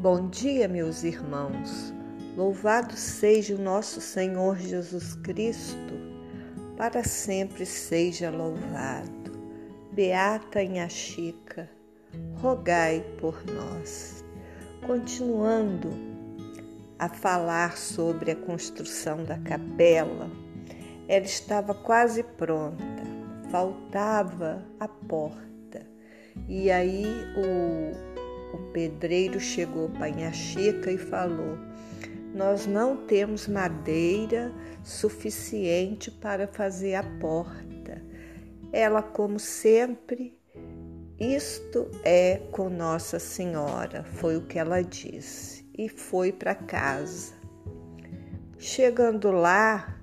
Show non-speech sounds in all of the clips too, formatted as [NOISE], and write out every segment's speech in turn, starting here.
Bom dia, meus irmãos. Louvado seja o nosso Senhor Jesus Cristo, para sempre seja louvado. Beata Inha Chica, rogai por nós. Continuando a falar sobre a construção da capela, ela estava quase pronta, faltava a porta. E aí o o pedreiro chegou para Inha Chica e falou: Nós não temos madeira suficiente para fazer a porta. Ela, como sempre, isto é com Nossa Senhora, foi o que ela disse, e foi para casa. Chegando lá,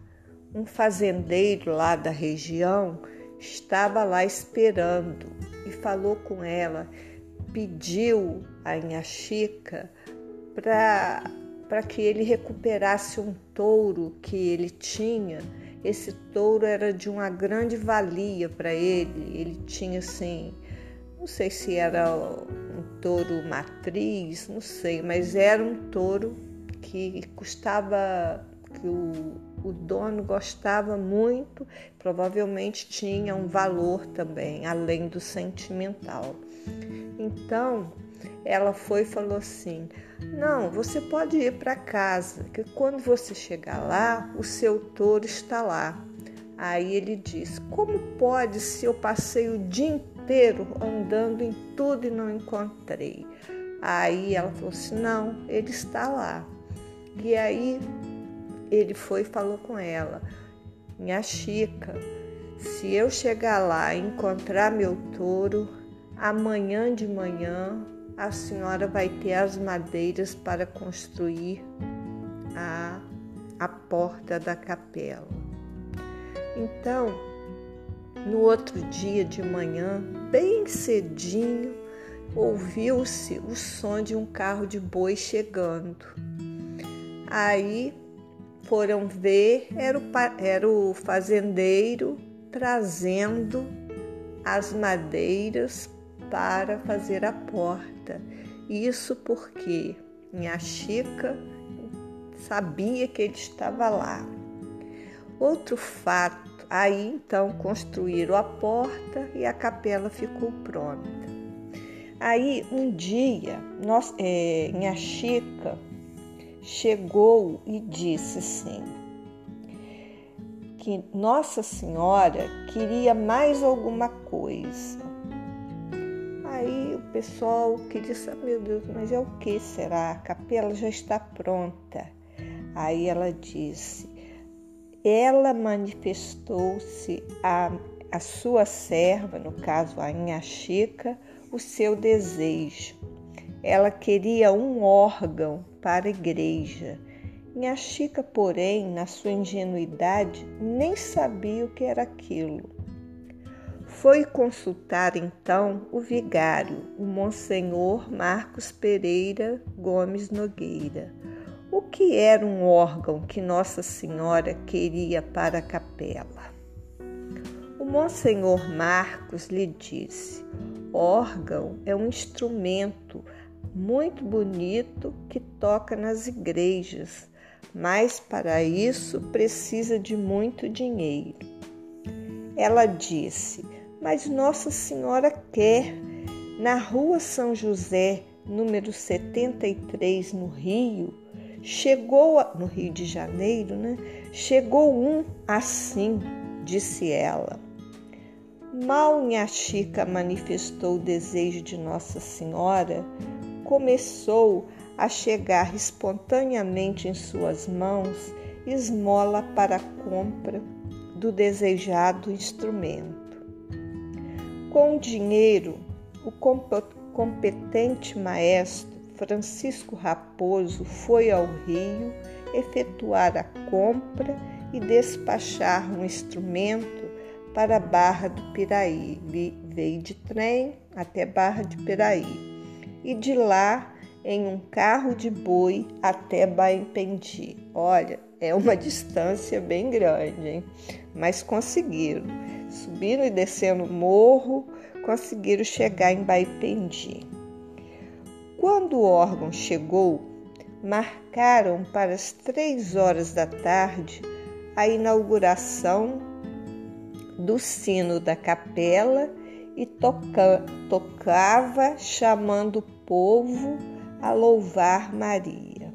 um fazendeiro lá da região estava lá esperando e falou com ela pediu a Inha Chica para que ele recuperasse um touro que ele tinha. Esse touro era de uma grande valia para ele. Ele tinha assim, não sei se era um touro matriz, não sei, mas era um touro que custava, que o, o dono gostava muito, provavelmente tinha um valor também, além do sentimental. Então ela foi e falou assim: Não, você pode ir para casa, que quando você chegar lá, o seu touro está lá. Aí ele disse: Como pode se eu passei o dia inteiro andando em tudo e não encontrei? Aí ela falou assim: Não, ele está lá. E aí ele foi e falou com ela: Minha Chica, se eu chegar lá e encontrar meu touro, Amanhã de manhã a senhora vai ter as madeiras para construir a, a porta da capela. Então, no outro dia de manhã, bem cedinho, ouviu-se o som de um carro de boi chegando. Aí foram ver, era o, era o fazendeiro trazendo as madeiras para fazer a porta. Isso porque minha Chica sabia que ele estava lá. Outro fato, aí então construíram a porta e a capela ficou pronta. Aí um dia, nós, é, minha Chica chegou e disse assim: que Nossa Senhora queria mais alguma coisa. Pessoal queria saber, meu Deus, mas é o que será? A capela já está pronta. Aí ela disse, ela manifestou-se a, a sua serva, no caso a Inha Chica, o seu desejo. Ela queria um órgão para a igreja. Inha Chica, porém, na sua ingenuidade, nem sabia o que era aquilo. Foi consultar então o vigário, o Monsenhor Marcos Pereira Gomes Nogueira. O que era um órgão que Nossa Senhora queria para a capela? O Monsenhor Marcos lhe disse: órgão é um instrumento muito bonito que toca nas igrejas, mas para isso precisa de muito dinheiro. Ela disse: mas Nossa Senhora quer. Na rua São José, número 73, no Rio, chegou, a, no Rio de Janeiro, né? Chegou um assim, disse ela. Mal Nha Chica manifestou o desejo de Nossa Senhora, começou a chegar espontaneamente em suas mãos esmola para a compra do desejado instrumento. Com dinheiro, o competente maestro Francisco Raposo foi ao Rio efetuar a compra e despachar um instrumento para a Barra do Piraí. Veio de trem até Barra de Piraí e de lá em um carro de boi até Baimpendi. Olha, é uma [LAUGHS] distância bem grande, hein? mas conseguiram. Subindo e descendo o morro, conseguiram chegar em Baipendi. Quando o órgão chegou, marcaram para as três horas da tarde a inauguração do sino da capela e toca, tocava chamando o povo a louvar Maria.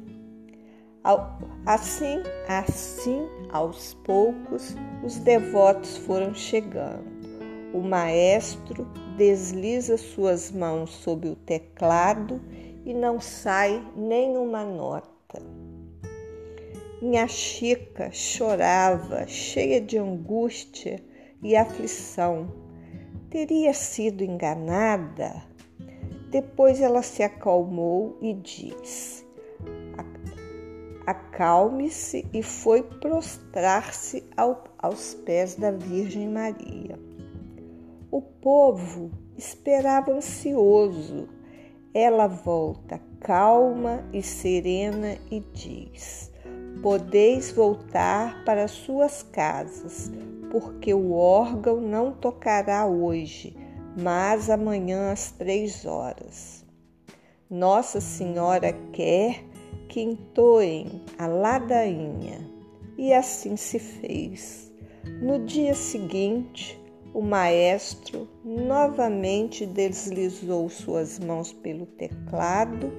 Assim, assim, aos poucos, os devotos foram chegando. O maestro desliza suas mãos sobre o teclado e não sai nenhuma nota. Minha Chica chorava, cheia de angústia e aflição. Teria sido enganada? Depois ela se acalmou e disse: Acalme-se e foi prostrar-se ao, aos pés da Virgem Maria. O povo esperava ansioso. Ela volta calma e serena e diz: Podeis voltar para suas casas, porque o órgão não tocará hoje mas amanhã às três horas. Nossa Senhora quer que entoem a ladainha. E assim se fez. No dia seguinte, o maestro novamente deslizou suas mãos pelo teclado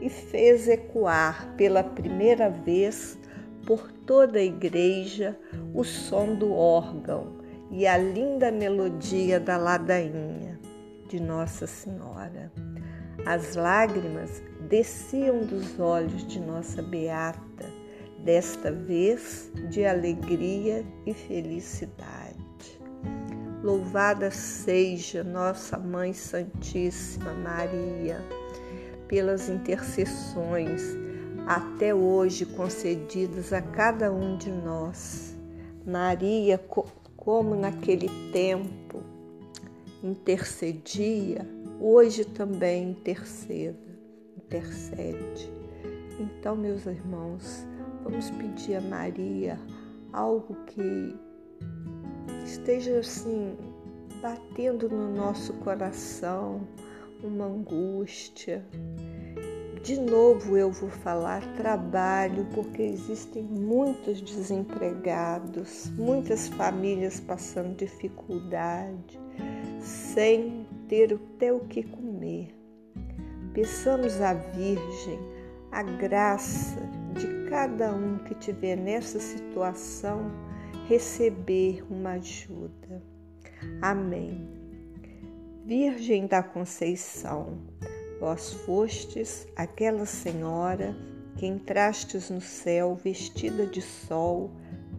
e fez ecoar pela primeira vez por toda a igreja o som do órgão e a linda melodia da ladainha de Nossa Senhora. As lágrimas desciam dos olhos de nossa beata, desta vez de alegria e felicidade. Louvada seja nossa Mãe Santíssima Maria, pelas intercessões até hoje concedidas a cada um de nós. Maria como naquele tempo intercedia, hoje também interceda, intercede. Então, meus irmãos, vamos pedir a Maria algo que esteja assim batendo no nosso coração, uma angústia, de novo eu vou falar trabalho, porque existem muitos desempregados, muitas famílias passando dificuldade, sem ter até o que comer. Peçamos à Virgem a graça de cada um que tiver nessa situação receber uma ajuda. Amém. Virgem da Conceição, Vós fostes aquela senhora que entrastes no céu vestida de sol,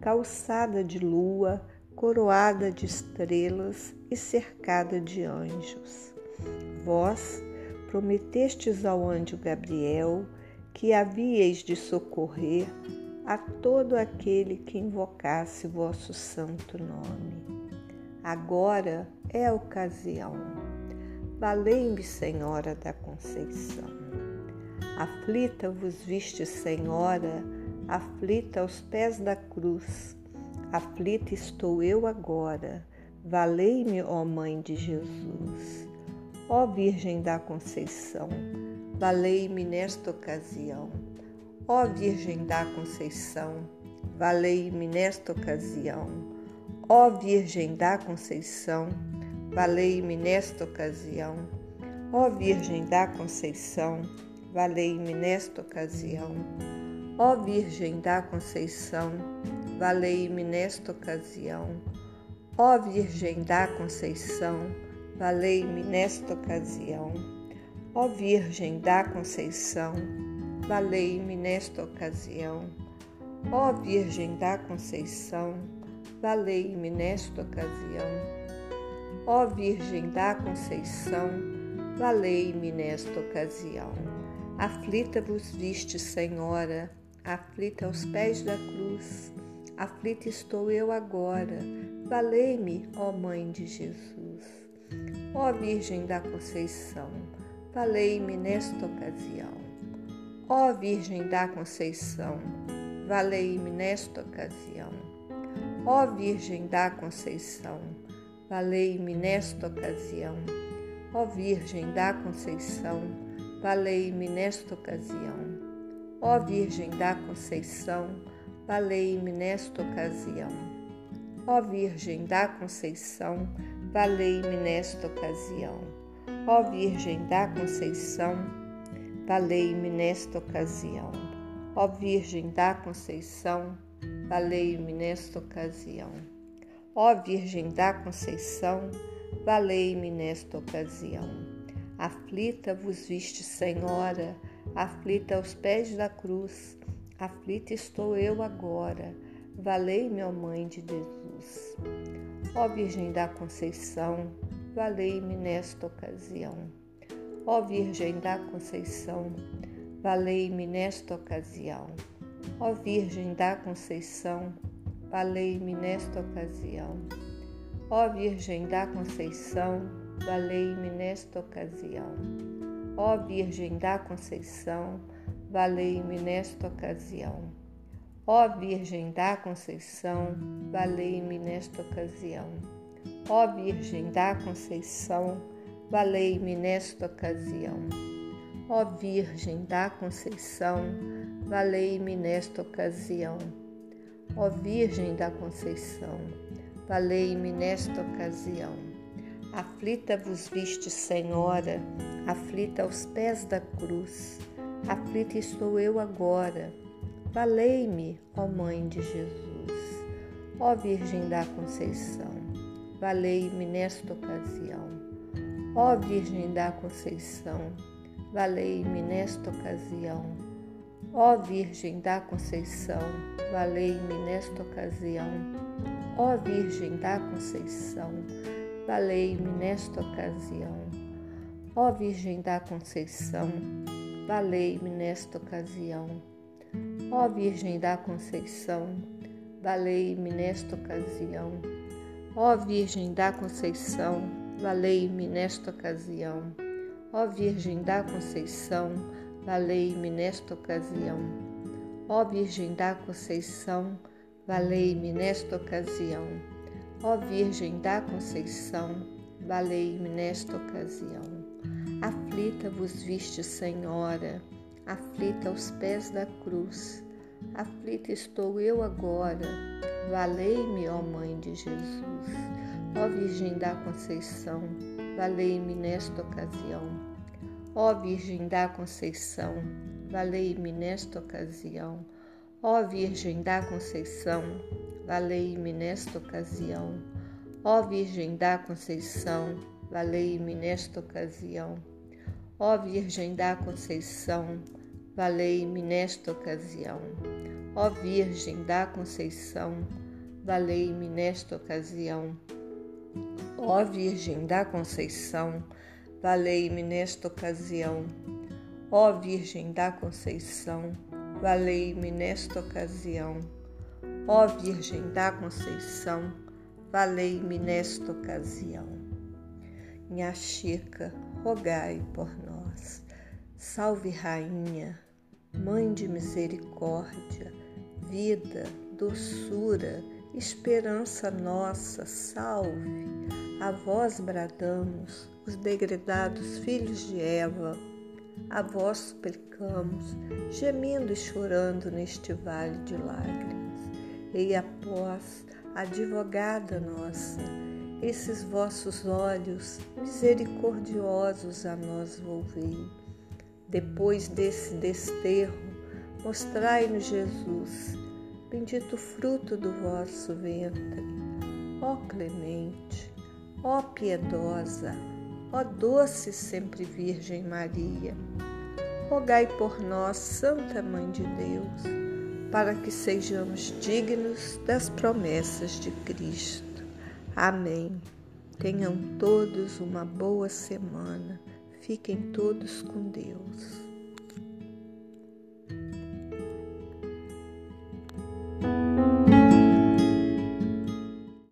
calçada de lua, coroada de estrelas e cercada de anjos. Vós prometestes ao anjo Gabriel que havíeis de socorrer a todo aquele que invocasse vosso santo nome. Agora é a ocasião Valei-me, Senhora da Conceição. Aflita vos viste, Senhora, aflita aos pés da cruz. Aflita estou eu agora. Valei-me, ó Mãe de Jesus. Ó Virgem da Conceição, valei-me nesta ocasião. Ó Virgem da Conceição, valei-me nesta ocasião. Ó Virgem da Conceição, valei-me nesta ocasião. Ó Virgem da Conceição, valei-me nesta ocasião. Ó Virgem da Conceição, valei-me nesta ocasião. Ó Virgem da Conceição, valei-me nesta ocasião. Ó Virgem da Conceição, valei-me nesta ocasião. Ó Virgem da Conceição, valei-me nesta ocasião. Ó Virgem da Conceição, valei-me nesta ocasião. Aflita vos viste, Senhora, aflita aos pés da cruz. Aflita estou eu agora, valei-me, ó Mãe de Jesus. Ó Virgem da Conceição, valei-me nesta ocasião. Ó Virgem da Conceição, valei-me nesta ocasião. Ó Virgem da Conceição, valei-me nesta ocasião. Ó Virgem da Conceição, valei-me nesta ocasião. Ó Virgem da Conceição, valei-me nesta ocasião. Ó Virgem da Conceição, valei-me nesta ocasião. Ó Virgem da Conceição, valei-me nesta ocasião. Ó Virgem da Conceição, valei-me nesta ocasião. Ó Virgem da Conceição, valei-me nesta ocasião. Aflita vos viste, Senhora, aflita aos pés da cruz, aflita estou eu agora, valei-me, ó Mãe de Jesus. Ó Virgem da Conceição, valei-me nesta ocasião. Ó Virgem da Conceição, valei-me nesta ocasião. Ó Virgem da Conceição, valei-me nesta ocasião. Ó Virgem da Conceição, valei-me nesta ocasião. Ó Virgem da Conceição, valei-me nesta ocasião. Ó Virgem da Conceição, valei-me nesta ocasião. Ó Virgem da Conceição, valei-me nesta ocasião. Ó Virgem da Conceição, valei-me nesta ocasião. Ó Virgem da Conceição, valei-me nesta ocasião. Aflita vos viste, Senhora, aflita aos pés da cruz. Aflita estou eu agora. Valei-me, ó Mãe de Jesus. Ó Virgem da Conceição, valei-me nesta ocasião. Ó Virgem da Conceição, valei-me nesta ocasião. Ó Virgem da Conceição, valei-me nesta ocasião. Ó Virgem da Conceição, valei-me nesta ocasião. Ó Virgem da Conceição, valei-me nesta ocasião. Ó Virgem da Conceição, valei-me nesta ocasião. Ó Virgem da Conceição, valei-me nesta ocasião. Ó Virgem da Conceição, valei-me nesta ocasião. Ó Virgem da Conceição, valei-me nesta ocasião. Ó Virgem da Conceição, valei-me nesta ocasião. Aflita vos viste, Senhora, aflita aos pés da cruz. Aflita estou eu agora, valei-me, ó Mãe de Jesus. Ó Virgem da Conceição, valei-me nesta ocasião. Ó Virgem da Conceição, valei-me nesta ocasião. Ó Virgem da Conceição, valei-me nesta ocasião. Ó Virgem da Conceição, valei-me nesta ocasião. Ó Virgem da Conceição, valei-me nesta ocasião. Ó Virgem da Conceição, valei-me nesta ocasião. Ó Virgem da Conceição, valei-me nesta ocasião. Ó Virgem da Conceição, valei-me nesta ocasião. Ó Virgem da Conceição, valei-me nesta ocasião. Minha Chica, rogai por nós. Salve, Rainha, Mãe de misericórdia, vida, doçura, esperança nossa, salve. A vós bradamos, os degredados filhos de Eva, a vós suplicamos, gemendo e chorando neste vale de lágrimas. Ei após, advogada nossa, esses vossos olhos misericordiosos a nós volvei. Depois desse desterro, mostrai-nos Jesus, bendito fruto do vosso ventre. Ó clemente, ó piedosa, ó doce sempre Virgem Maria, rogai por nós, Santa Mãe de Deus para que sejamos dignos das promessas de Cristo. Amém. Tenham todos uma boa semana. Fiquem todos com Deus.